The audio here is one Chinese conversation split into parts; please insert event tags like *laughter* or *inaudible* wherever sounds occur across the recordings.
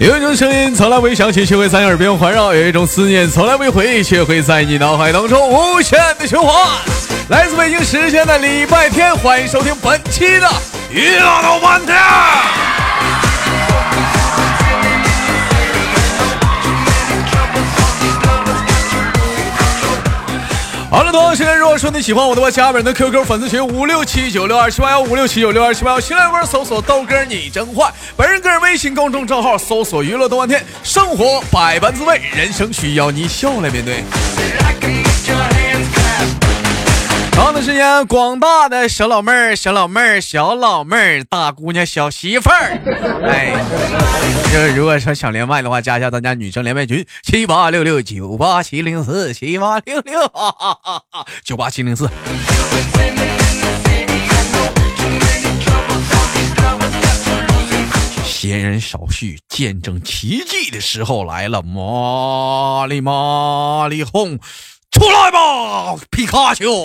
有一种声音从来未响起，却会在耳边环绕；有一种思念从来未回忆，却会在你脑海当中无限的循环。来自北京时间的礼拜天，欢迎收听本期的娱乐到半天。好了，同时间，如果说你喜欢我的话，加本人的 QQ 粉丝群五六七九六二七八幺五六七九六二七八幺，新浪微博搜索豆哥你真坏，本人个人微信公众账号搜索娱乐多半天，生活百般滋味，人生需要你笑来面对。时间，广大的小老妹儿、小老妹儿、小老妹儿、大姑娘、小媳妇儿，哎，就是如果说想连麦的话，加一下咱家女生连麦群七八六六九八七零四七八六六九八七零四。闲人少叙，见证奇迹的时候来了，玛丽玛丽红。出来吧，皮卡丘！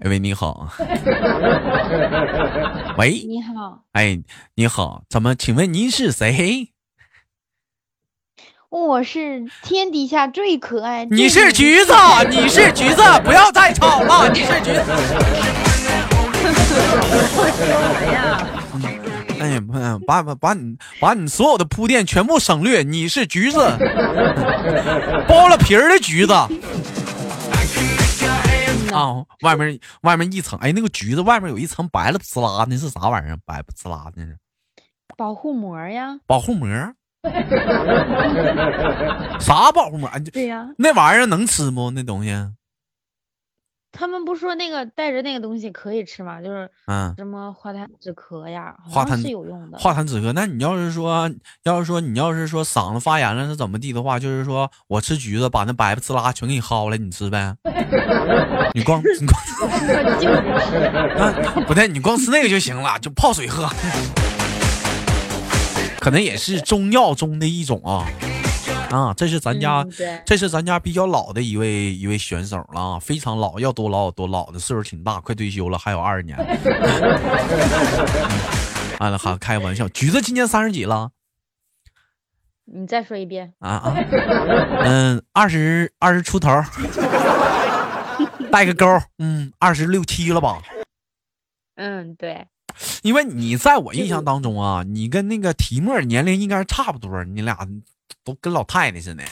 哎喂，你好。*laughs* 喂，你好。哎，你好，怎么？请问您是谁？我是天底下最可爱。你是橘子，你是橘子，不要再吵了。你是橘子。*laughs* 哎呀，把把把你把你所有的铺垫全部省略。你是橘子，剥了皮儿的橘子啊，外面外面一层，哎，那个橘子外面有一层白了滋啦，那是啥玩意儿？白不滋啦那是保护膜呀？保护膜？啥保护膜？对呀，那玩意儿能吃不？那东西？他们不说那个带着那个东西可以吃吗？就是嗯，什么化痰止咳呀，化痰是有用的。化痰止咳，那你要是说，要是说你要是说嗓子发炎了是怎么地的话，就是说我吃橘子把那白不呲啦全给你薅了，你吃呗。*laughs* 你光 *laughs* 你光不对，你光吃那个就行了，就泡水喝。*laughs* 可能也是中药中的一种啊。啊，这是咱家，这是咱家比较老的一位一位选手了啊，非常老，要多老有多老的岁数挺大，快退休了，还有二十年。*laughs* 完了，还开玩笑，橘子今年三十几了？你再说一遍啊啊，嗯，二十二十出头，带个勾，嗯，二十六七了吧？嗯，对。因为你在我印象当中啊，你跟那个提莫年龄应该差不多，你俩。都跟老太太似的。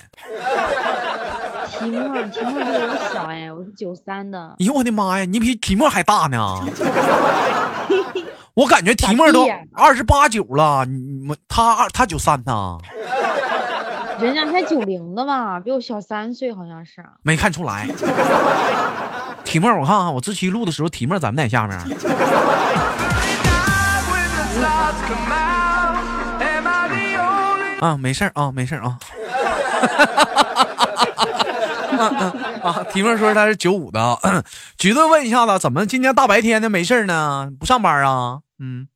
提莫，提莫比我小哎，我是九三的。哎呦我的妈呀，你比提莫还大呢！*laughs* 我感觉提莫都二十八九了，你他二他九三呢？人家才九零的吧，比我小三岁好像是。没看出来。提莫，我看看，我这期录的时候，提莫咱们在下面。*laughs* 啊，没事儿啊，没事儿啊。*laughs* 啊，提莫说他是九五的。橘子问一下子，怎么今天大白天的没事儿呢？不上班啊？嗯。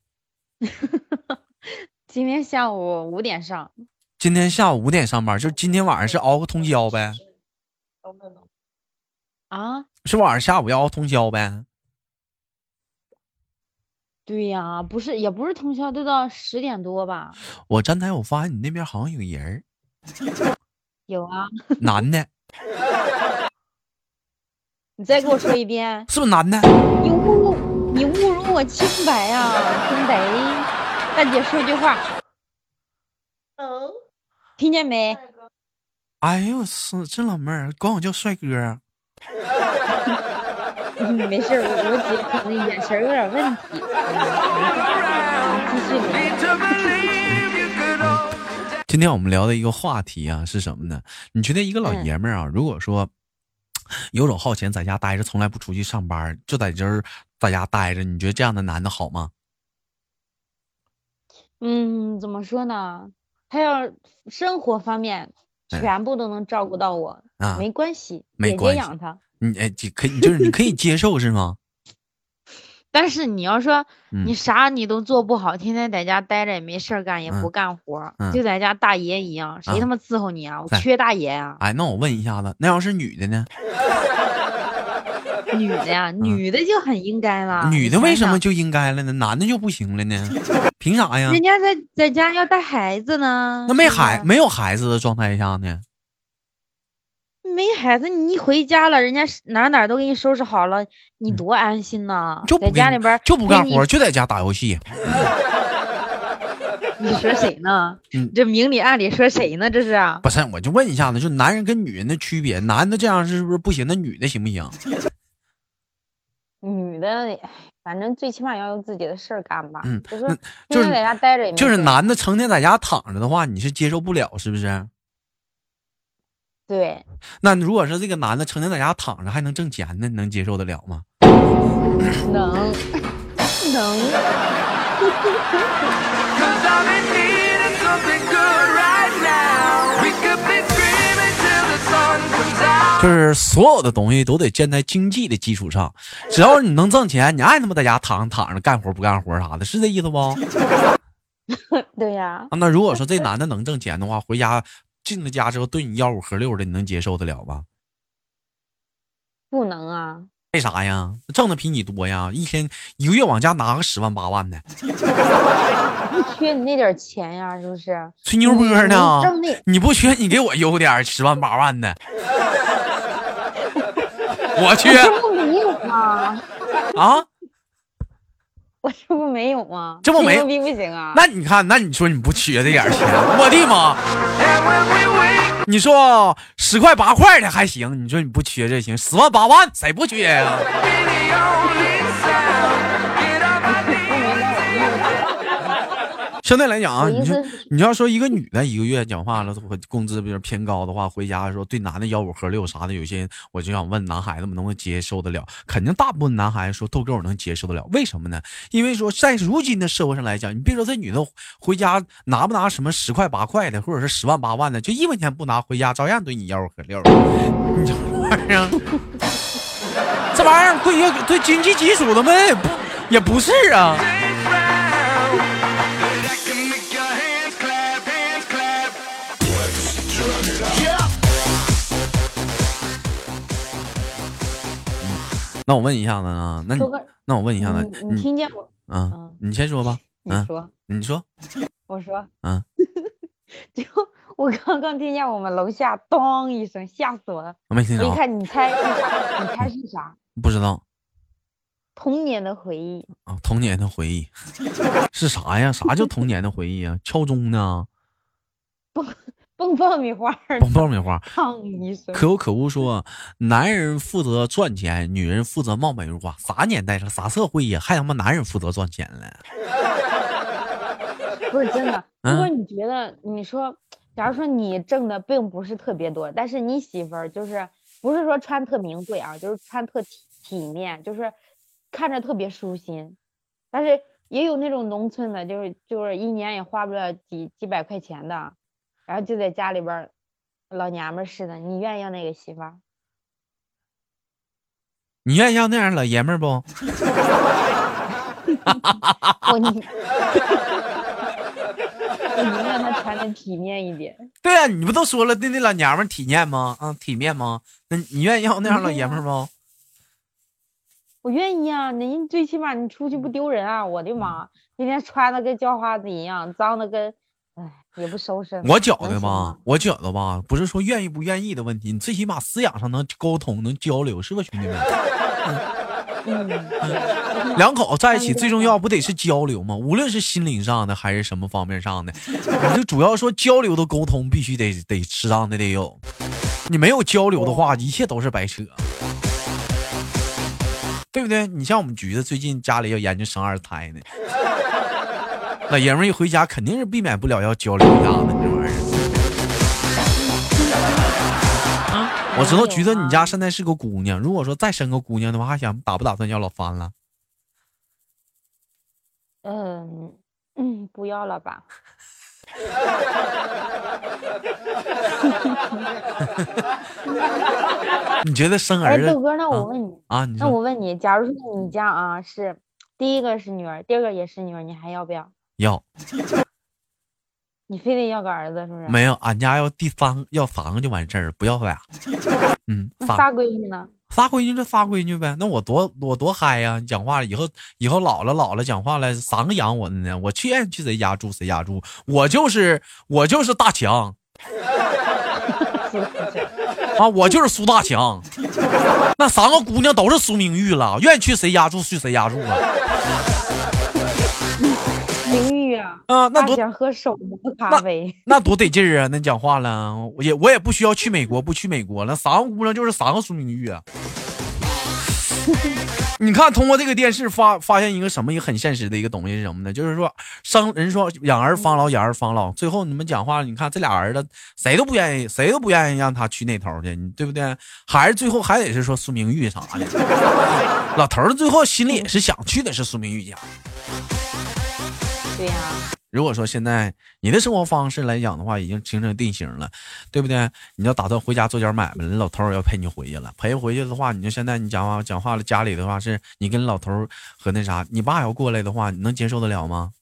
*laughs* 今天下午五点上。今天下午五点上班，就今天晚上是熬个通宵呗？啊？是晚上下午要熬通宵呗？对呀，不是，也不是通宵，都到十点多吧。我站台，我发现你那边好像有人儿。*laughs* 有啊，男的。*laughs* 你再给我说一遍，是不是男的？你侮辱，你侮辱我清白呀，听没？大姐说句话。嗯。听见没？哎呦，是这老妹儿，管我叫帅哥。没事，我我姐可能眼神有点问题。今天我们聊的一个话题啊是什么呢？你觉得一个老爷们儿啊，如果说游手好闲，在家待着，从来不出去上班，就在这儿在家待着，你觉得这样的男的好吗？嗯，怎么说呢？他要生活方面全部都能照顾到我，没关系，没关系，养他。你哎，可以就是你可以接受是吗？*laughs* 但是你要说你啥你都做不好，天天在家待着也没事干，也不干活，就在家大爷一样，谁他妈伺候你啊？我缺大爷啊！哎，那我问一下子，那要是女的呢？*laughs* 女的呀，女的就很应该了。女的为什么就应该了呢？男的就不行了呢？*laughs* 凭啥呀？人家在在家要带孩子呢。那没孩没有孩子的状态下呢？没孩子，你一回家了，人家哪哪都给你收拾好了，你多安心呐！就在家里边就不干活，就在家打游戏。*laughs* 你说谁呢？你这明里暗里说谁呢？这是？不是，我就问一下子，就男人跟女人的区别，男的这样是不是不行？那女的行不行？*laughs* 女的，反正最起码要有自己的事儿干吧。嗯，就是就是在家待着也就是男的成天在家躺着的话，你是接受不了，是不是？对。那如果说这个男的成天在家躺着还能挣钱呢，你能接受得了吗？能，*laughs* 能。*laughs* 就是所有的东西都得建在经济的基础上，只要你能挣钱，你爱他妈在家躺躺着干活不干活啥的，是这意思不？*laughs* 对呀。那如果说这男的能挣钱的话，回家进了家之后对你吆五喝六的，你能接受得了吧？不能啊。为啥呀？挣的比你多呀，一天一个月往家拿个十万八万的。*laughs* 不缺你那点钱呀，是不是？吹牛波呢？你不缺，你给我邮点十万八万的。*laughs* 我去，这不没有吗？啊，*laughs* 我这不没有吗？这不没逼不行啊？那你看，那你说你不缺这点钱，我的妈！你说十块八块的还行，你说你不缺这行，十万八万谁不缺呀？相对来讲啊，你说你要说一个女的一个月讲话了，工资比如偏高的话，回家说对男的吆五喝六啥的，有些我就想问男孩子们能不能接受得了？肯定大部分男孩子说豆哥我能接受得了，为什么呢？因为说在如今的社会上来讲，你别说这女的回家拿不拿什么十块八块的，或者是十万八万的，就一分钱不拿回家，照样对你吆五喝六。*laughs* 你这玩意儿，*laughs* 这玩意儿对对经济基础的们？也不也不是啊。那我问一下子啊，那你那我问一下子，你听见我？嗯，你先说吧。你说，你说，我说，嗯，*laughs* 就我刚刚听见我们楼下咚一声，吓死我了。我没听着。一看，你猜？你猜是啥？不知道。童年的回忆啊，童年的回忆 *laughs* 是啥呀？啥叫童年的回忆啊？敲钟呢？不。蹦爆米花，蹦爆米花，一声。可有可无说，男人负责赚钱，女人负责貌美如花。啥年代了？啥社会呀？还他妈男人负责赚钱了？不是真的。*laughs* 如果你觉得，你说，假如说你挣的并不是特别多，但是你媳妇儿就是不是说穿特名贵啊，就是穿特体体面，就是看着特别舒心。但是也有那种农村的，就是就是一年也花不了几几百块钱的。然后就在家里边，老娘们似的，你愿意要那个媳妇儿？你愿意要那样老爷们儿不？*laughs* 我你，我宁愿他穿的体面一点。对啊，你不都说了那那老娘们体面吗？啊，体面吗？那你愿意要那样老爷们儿不？我愿意啊，那最起码你出去不丢人啊！我的妈，天天穿的跟叫花子一样，脏的跟。也不收拾。我觉得吧，我觉得吧，不是说愿意不愿意的问题，你最起码思想上能沟通，能交流，是吧，兄弟们？*laughs* 两口子在一起最重要不得是交流吗？无论是心灵上的还是什么方面上的，我就主要说交流的沟通必须得得适当的得有。你没有交流的话，一切都是白扯，对不对？你像我们橘子最近家里要研究生二胎呢。老爷们一回家，肯定是避免不了要交流一下子这玩意儿。啊，我知道橘子，你家现在是个姑娘。如果说再生个姑娘的话，还想打不打算要老三了？嗯嗯，不要了吧。*laughs* 你觉得生儿子？豆哥，那我问你啊，那我问你，假如说你家啊是第一个是女儿，第二个也是女儿，你还要不要？要，你非得要个儿子是不是？没有，俺家要第三要三个就完事儿，不要俩。*laughs* 嗯，仨闺女呢？仨闺女就仨闺女呗，那我多我多嗨呀！你讲话以后以后老了老了讲话了，三个养我的呢，我去愿意去谁家住谁家住，我就是我就是大强。*laughs* 啊，我就是苏大强，*laughs* 那三个姑娘都是苏明玉了，愿意去谁家住去谁家住啊。啊，啊，那多想喝手磨咖啡，那多得劲儿啊！那讲话了，我也我也不需要去美国，不去美国了，三个姑娘就是三个苏明玉啊。*laughs* 你看，通过这个电视发发现一个什么一个很现实的一个东西是什么呢？就是说生人说养儿防老，养儿防老，最后你们讲话，你看这俩儿子谁都不愿意，谁都不愿意让他去那头去，你对不对？还是最后还得是说苏明玉啥的，*laughs* 老头儿最后心里也是想去的是苏明玉家。对呀。如果说现在你的生活方式来讲的话，已经形成定型了，对不对？你要打算回家做点买卖了，老头要陪你回去了，陪回去的话，你就现在你讲话讲话了，家里的话是你跟老头和那啥，你爸要过来的话，你能接受得了吗？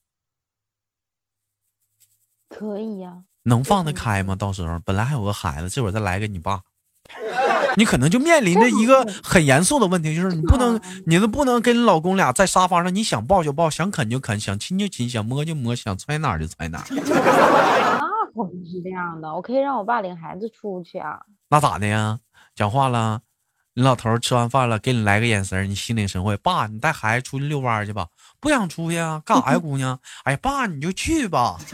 可以呀。能放得开吗？到时候本来还有个孩子，这会儿再来个你爸。你可能就面临着一个很严肃的问题，就是你不能，你都不能跟老公俩在沙发上，你想抱就抱，想啃就啃，想亲就亲，想摸就摸，想揣哪就揣哪。*laughs* 那可不是这样的，我可以让我爸领孩子出去啊。那咋的呀？讲话了，你老头吃完饭了，给你来个眼神，你心领神会。爸，你带孩子出去遛弯去吧。不想出去啊？干啥呀，姑娘？*laughs* 哎呀，爸，你就去吧。*laughs*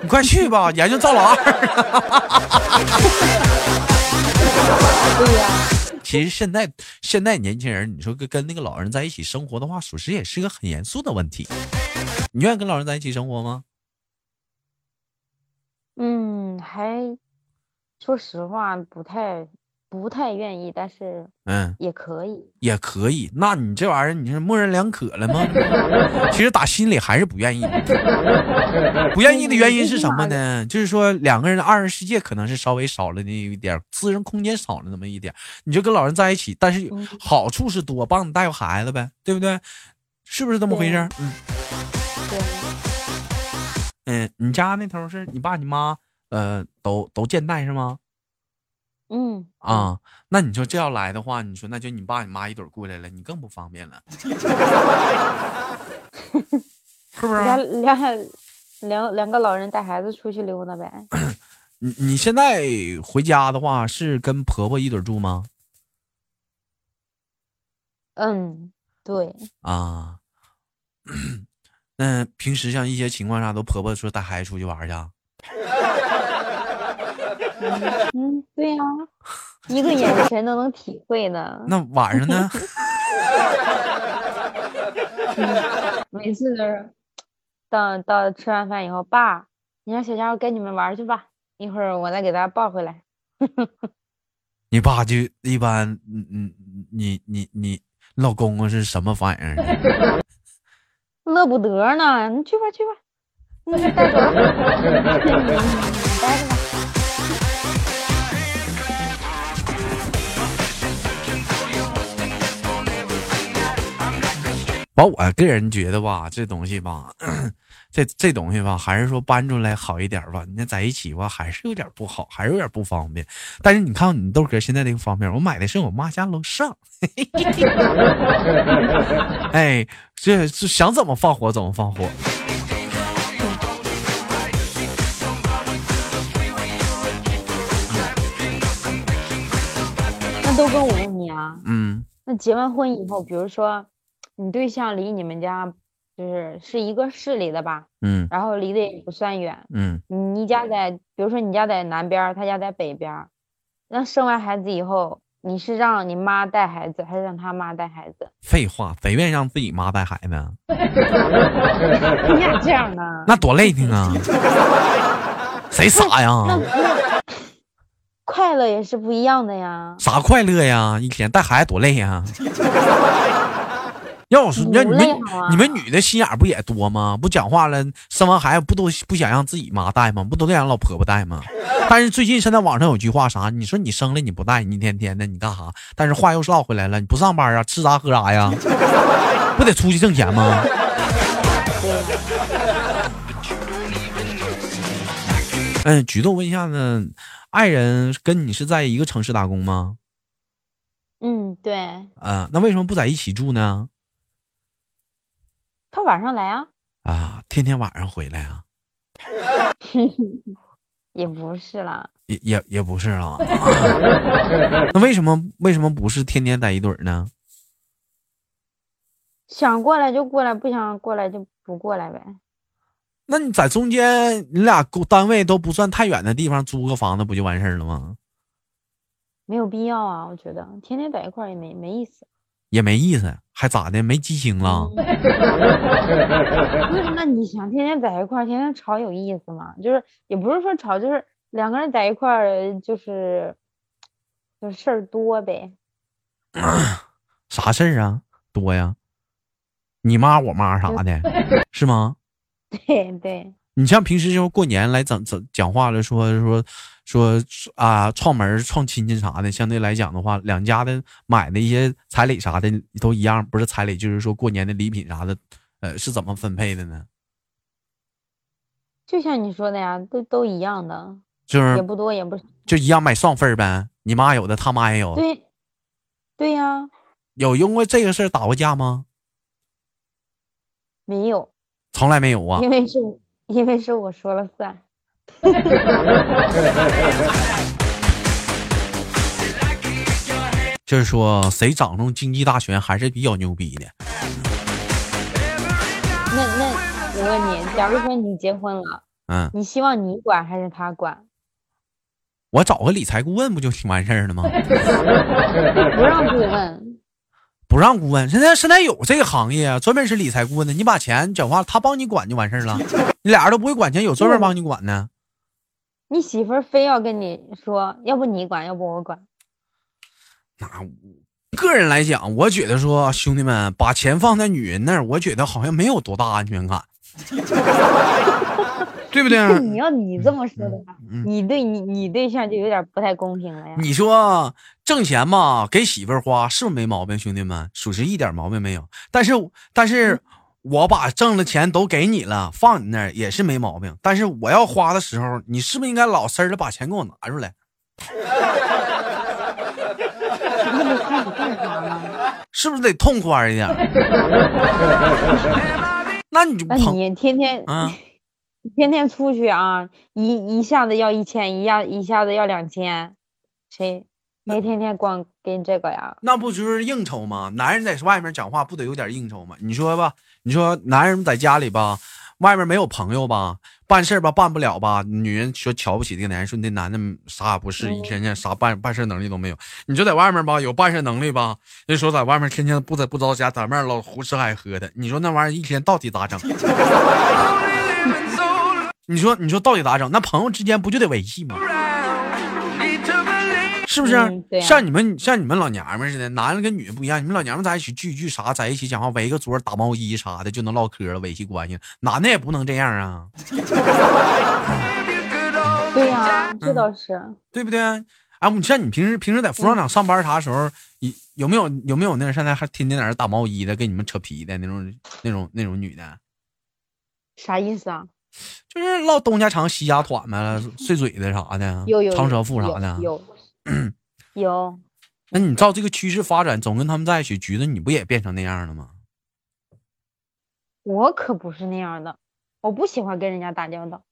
你快去吧，研究赵老二。对呀，其实现在现在年轻人，你说跟跟那个老人在一起生活的话，属实也是个很严肃的问题。你愿意跟老人在一起生活吗？嗯，还说实话不太。不太愿意，但是嗯，也可以，也可以。那你这玩意儿，你是模棱两可了吗？*laughs* 其实打心里还是不愿意。不愿意的原因是什么呢？就是说两个人的二人世界可能是稍微少了那一点，私人空间少了那么一点。你就跟老人在一起，但是好处是多，帮你带个孩子呗，对不对？是不是这么回事？嗯，对。嗯，你家那头是你爸你妈，呃，都都健在是吗？嗯啊，那你说这要来的话，你说那就你爸你妈一对过来了，你更不方便了，是不是？两两两两个老人带孩子出去溜达呗。你你现在回家的话是跟婆婆一对住吗？嗯，对。啊，*coughs* 那平时像一些情况下，都婆婆说带孩子出去玩去。嗯，对呀，*laughs* 一个眼神都能体会呢。*laughs* 那晚上呢？*laughs* 每次都是到到吃完饭以后，爸，你让小家伙跟你们玩去吧，一会儿我再给他抱回来。你爸就一般，嗯嗯，你你你老公公是什么反应？乐不得呢，你去吧去吧，你带走了，我个人觉得吧，这东西吧，*clears throat* 这这东西吧，还是说搬出来好一点吧。你在一起吧，还是有点不好，还是有点不方便。但是你看你豆哥现在这个方面，我买的是我妈家楼上，*laughs* 哎，这这想怎么放火怎么放火。那都跟，我问你啊，嗯，那结完婚以后，比如说。你对象离你们家就是是一个市里的吧？嗯，然后离得也不算远。嗯，你家在，比如说你家在南边，他家在北边，那生完孩子以后，你是让你妈带孩子，还是让他妈带孩子？废话，谁愿意让自己妈带孩子？*laughs* 你咋这样呢？那多累挺啊！*laughs* 谁傻呀？快乐也是不一样的呀。啥快乐呀？一天带孩子多累呀！*laughs* 要我说，那你们你们女的心眼不也多吗？不讲话了，生完孩子不都不想让自己妈带吗？不都得让老婆婆带吗？但是最近现在网上有句话啥？你说你生了你不带，你一天天的你干啥？但是话又绕回来了，你不上班啊？吃啥喝啥呀？*laughs* 不得出去挣钱吗？*laughs* 嗯，举动问一下子，爱人跟你是在一个城市打工吗？嗯，对。啊，那为什么不在一起住呢？他晚上来啊。啊，天天晚上回来啊。*laughs* 也不是啦，也也也不是啊。*laughs* 那为什么为什么不是天天在一堆儿呢？想过来就过来，不想过来就不过来呗。那你在中间，你俩单位都不算太远的地方租个房子不就完事儿了吗？没有必要啊，我觉得天天在一块儿也没没意思。也没意思，还咋的？没激情了？那你想天天在一块儿，天天吵有意思吗？就是也不是说吵，就是两个人在一块儿，就是就事儿多呗。*clears throat* 啥事儿啊？多呀？你妈我妈啥的，是吗？对对。你像平时就过年来整整讲话了，说说说啊，串门串亲戚啥的，相对来讲的话，两家的买的一些彩礼啥的都一样，不是彩礼就是说过年的礼品啥的，呃，是怎么分配的呢？就像你说的呀，都都一样的，就是也不多也不就一样买双份呗。你妈有的，他妈也有。对，对呀。有因为这个事儿打过架吗？没有，从来没有啊。因为是。因为是我说了算，*laughs* 就是说谁掌控经济大权还是比较牛逼的。那那我问你，假如说你结婚了，嗯，你希望你管还是他管？我找个理财顾问不就挺完事儿了吗？*laughs* 不让顾问。不让顾问，现在现在有这个行业啊，专门是理财顾问的。你把钱讲话，他帮你管就完事儿了。你俩人都不会管钱，有专门帮你管呢。你媳妇儿非要跟你说，要不你管，要不我管。那个人来讲，我觉得说兄弟们把钱放在女人那儿，我觉得好像没有多大安全感。*laughs* 对不对？你要你这么说的话，你对你你对象就有点不太公平了呀。你说挣钱嘛，给媳妇儿花是不是没毛病？兄弟们，属实一点毛病没有。但是但是，我把挣的钱都给你了，放你那儿也是没毛病。但是我要花的时候，你是不是应该老实的把钱给我拿出来？*laughs* 是不是得痛快一点？*laughs* 那你就那你天天啊。*laughs* 天天出去啊，一一下子要一千，一下一下子要两千，谁谁天天光跟这个呀？那不就是应酬吗？男人在外面讲话不得有点应酬吗？你说吧，你说男人在家里吧，外面没有朋友吧，办事吧办不了吧？女人说瞧不起这个男人，说那男的啥也不是，一天天啥办办事能力都没有。你说在外面吧，有办事能力吧？人说在外面天天不在不着家，在外面老胡吃海喝的。你说那玩意儿一天到底咋整？*laughs* 你说，你说到底咋整？那朋友之间不就得维系吗？是不是？像你们，像你们老娘们似的，男的跟女的不一样。你们老娘们在一起聚聚啥，在一起讲话，围个桌打毛衣啥的就能唠嗑了，维系关系。男的也不能这样啊。*laughs* 对呀，这倒是，对不对？哎，你像你平时平时在服装厂上班啥时候，有有没有有没有那现在还天天在那打毛衣的，跟你们扯皮的那种那种那种女的？啥意思啊？就是唠东家长西家短呗，碎嘴的啥的，有有长舌妇啥的，有 *clears throat* 有。那你照这个趋势发展，总跟他们在一起，橘子你不也变成那样了吗？我可不是那样的，我不喜欢跟人家打交道。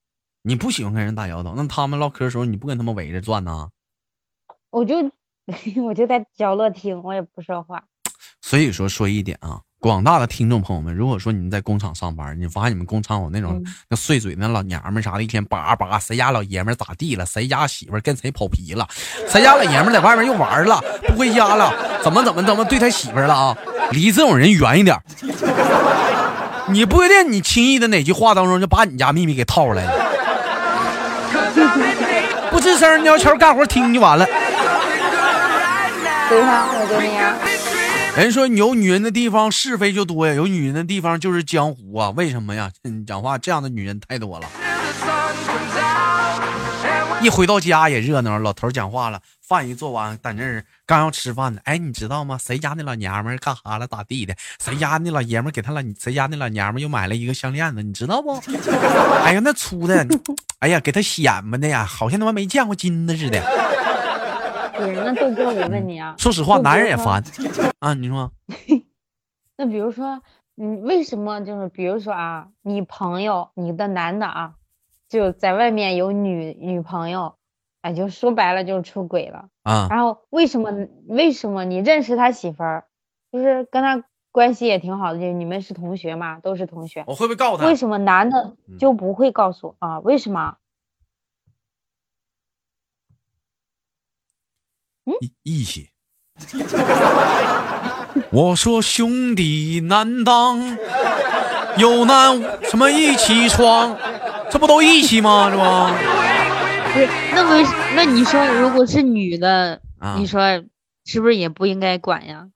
你不喜欢跟人打交道，那他们唠嗑的时候，你不跟他们围着转呢？我就 *laughs* 我就在角落听，我也不说话。所以说，说一点啊。广大的听众朋友们，如果说你们在工厂上班，你发现你们工厂有那种那碎嘴那老娘们啥的，一天叭叭，谁家老爷们咋地了？谁家媳妇跟谁跑皮了？谁家老爷们在外面又玩了，不回家了？怎么怎么怎么对他媳妇了啊？离这种人远一点。你不一定你轻易的哪句话当中就把你家秘密给套出来了，不吱声，鸟悄干活听就完了。对呀，我就那样。人说有女人的地方是非就多呀，有女人的地方就是江湖啊！为什么呀？你 *laughs* 讲话这样的女人太多了。一回到家也热闹，老头讲话了，饭一做完，在那儿刚要吃饭呢。哎，你知道吗？谁家那老娘们干哈了？咋地的？谁家那老爷们给他老谁家那老娘们又买了一个项链子？你知道不？*laughs* 哎呀，那粗的，*laughs* 哎呀，给他显摆的呀，好像他妈没见过金子似的。是，那豆哥，我问你啊，*laughs* 说实话，男人也烦啊。你说，*laughs* 那比如说，你为什么就是比如说啊，你朋友，你的男的啊，就在外面有女女朋友，哎，就说白了就是出轨了。啊，然后为什么为什么你认识他媳妇儿，就是跟他关系也挺好的，就你们是同学嘛，都是同学，我会不会告诉他？为什么男的嗯就不会告诉啊？为什么？义义气。*laughs* 我说兄弟难当，有难什么一起闯，这不都义气吗？这不不是，那为那你说如果是女的，啊你说是不是也不应该管呀？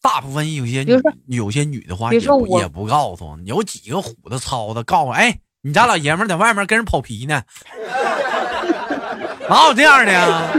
大部分有些比如说女有些女的话也不也不告诉，有几个虎子操的告诉，哎，你家老爷们儿在外面跟人跑皮呢，*laughs* 哪有这样的呀？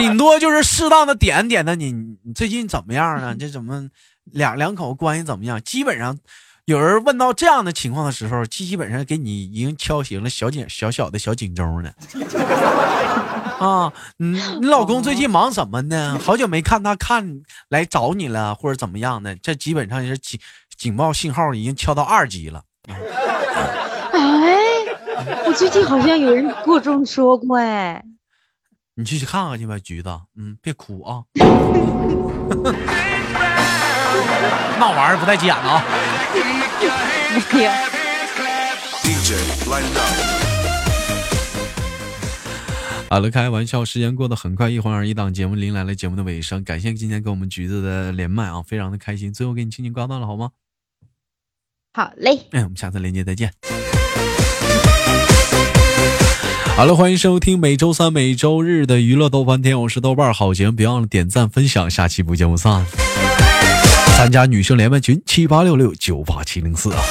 顶多就是适当的点点的你，你最近怎么样啊？这怎么两两口关系怎么样？基本上有人问到这样的情况的时候，基本上给你已经敲醒了小警小小的小警钟呢。*laughs* 啊，你你老公最近忙什么呢？好久没看他看来找你了，或者怎么样的？这基本上是警警报信号已经敲到二级了。哎，我最近好像有人跟我这么说过，哎，你去看看去吧，橘子。嗯，别哭啊。*laughs* 那玩意儿不带剪的啊。好了，开玩笑，时间过得很快，一晃而一档节目临来了节目的尾声，感谢今天跟我们橘子的连麦啊，非常的开心。最后给你轻轻挂断了好吗？好嘞，哎，我们下次连接再见。好了，欢迎收听每周三、每周日的娱乐豆瓣天，我是豆瓣好节目，别忘了点赞分享，下期不见不散。参加女生连麦群七八六六九八七零四啊。